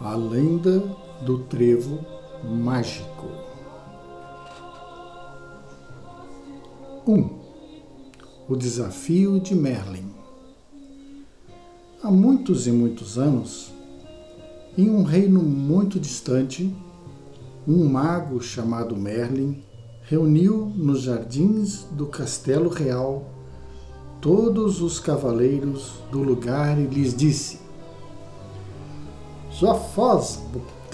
A lenda do trevo mágico. 1. Um, o desafio de Merlin. Há muitos e muitos anos, em um reino muito distante, um mago chamado Merlin reuniu nos jardins do castelo real todos os cavaleiros do lugar e lhes disse: Já faz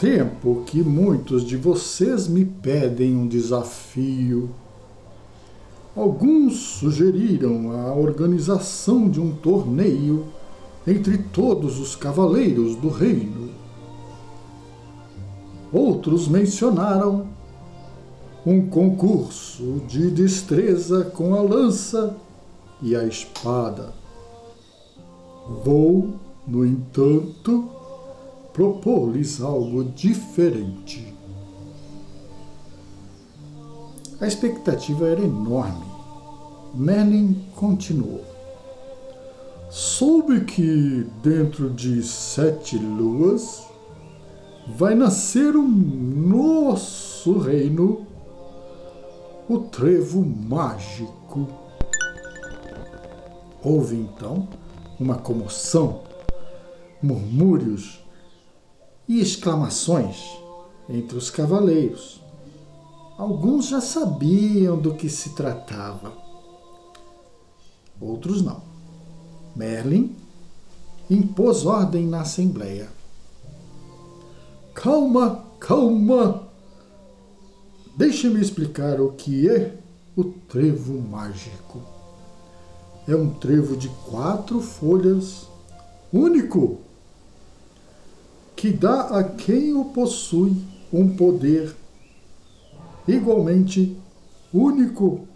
tempo que muitos de vocês me pedem um desafio. Alguns sugeriram a organização de um torneio entre todos os cavaleiros do reino. Outros mencionaram um concurso de destreza com a lança e a espada. Vou, no entanto, propor-lhes algo diferente. A expectativa era enorme. Merlin continuou. Soube que dentro de sete luas vai nascer um nosso reino, o trevo mágico. Houve então uma comoção, murmúrios e exclamações entre os cavaleiros. Alguns já sabiam do que se tratava, outros não. Merlin impôs ordem na assembleia. Calma, calma! Deixe-me explicar o que é o trevo mágico é um trevo de quatro folhas, único, que dá a quem o possui um poder igualmente único.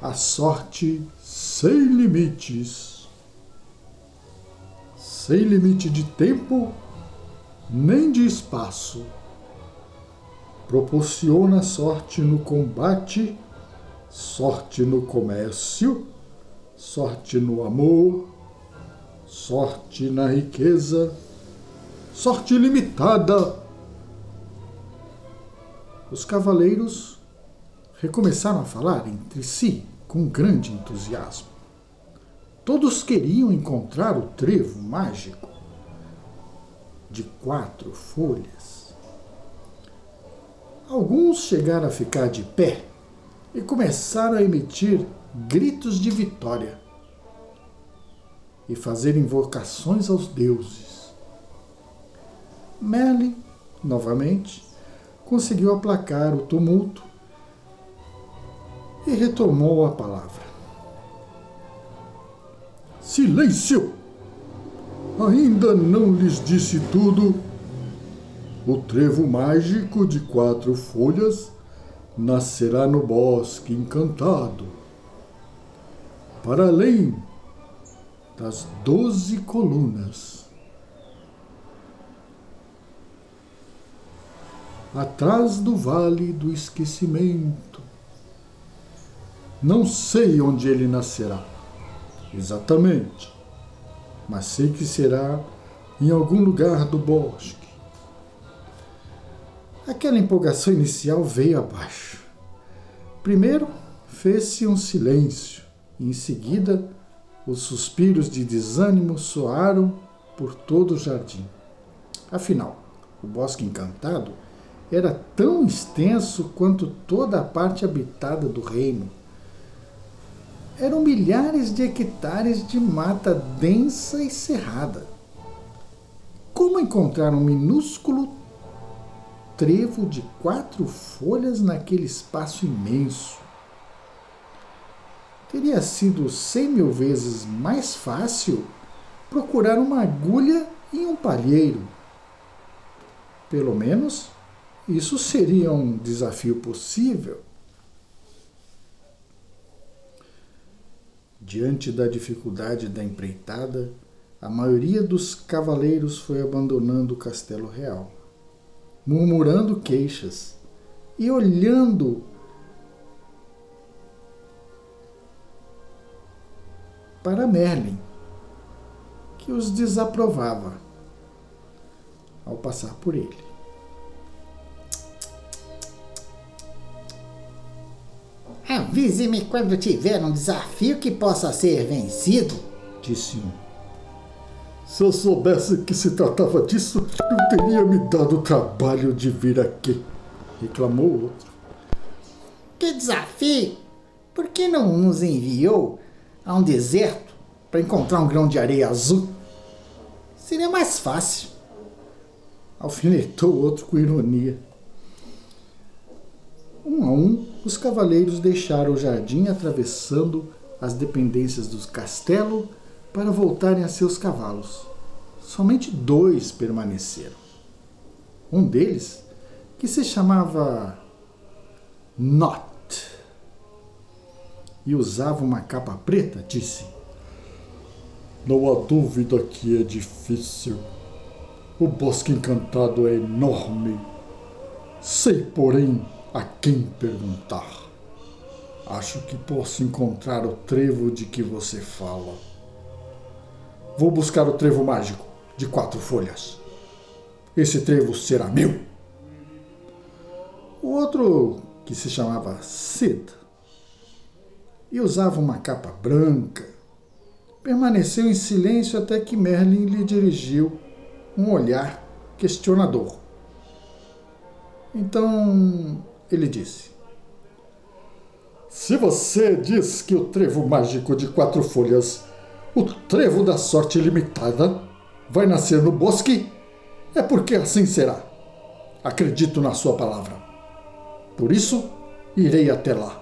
A sorte sem limites, sem limite de tempo nem de espaço. Proporciona sorte no combate sorte no comércio, sorte no amor, sorte na riqueza, sorte limitada. Os cavaleiros recomeçaram a falar entre si com grande entusiasmo. Todos queriam encontrar o trevo mágico de quatro folhas. Alguns chegaram a ficar de pé e começaram a emitir gritos de vitória e fazer invocações aos deuses. Merlin, novamente, conseguiu aplacar o tumulto e retomou a palavra. Silêncio! Ainda não lhes disse tudo. O trevo mágico de quatro folhas nascerá no bosque encantado, para além das doze colunas. Atrás do vale do esquecimento. Não sei onde ele nascerá, exatamente, mas sei que será em algum lugar do bosque Aquela empolgação inicial veio abaixo. Primeiro, fez-se um silêncio, e em seguida, os suspiros de desânimo soaram por todo o jardim. Afinal, o bosque encantado era tão extenso quanto toda a parte habitada do reino. Eram milhares de hectares de mata densa e cerrada. Como encontrar um minúsculo trevo de quatro folhas naquele espaço imenso. Teria sido cem mil vezes mais fácil procurar uma agulha em um palheiro. Pelo menos, isso seria um desafio possível. Diante da dificuldade da empreitada, a maioria dos cavaleiros foi abandonando o castelo real murmurando queixas e olhando para Merlin, que os desaprovava ao passar por ele. Avise-me quando tiver um desafio que possa ser vencido, disse um. Se eu soubesse que se tratava disso, não teria me dado o trabalho de vir aqui, reclamou o outro. Que desafio! Por que não nos enviou a um deserto para encontrar um grão de areia azul? Seria mais fácil. Alfinetou o outro com ironia. Um a um, os cavaleiros deixaram o jardim atravessando as dependências do castelo para voltarem a seus cavalos. Somente dois permaneceram. Um deles, que se chamava Not e usava uma capa preta, disse: Não há dúvida que é difícil. O bosque encantado é enorme. Sei, porém, a quem perguntar. Acho que posso encontrar o trevo de que você fala. Vou buscar o trevo mágico de quatro folhas. Esse trevo será meu. O outro, que se chamava Sid, e usava uma capa branca, permaneceu em silêncio até que Merlin lhe dirigiu um olhar questionador. Então ele disse: Se você diz que o trevo mágico de quatro folhas o trevo da sorte limitada vai nascer no bosque, é porque assim será. Acredito na sua palavra. Por isso, irei até lá.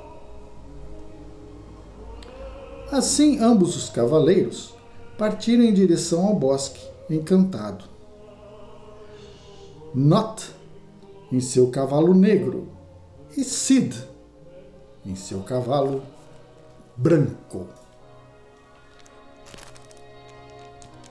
Assim, ambos os cavaleiros partiram em direção ao bosque encantado. Not em seu cavalo negro e Sid em seu cavalo branco.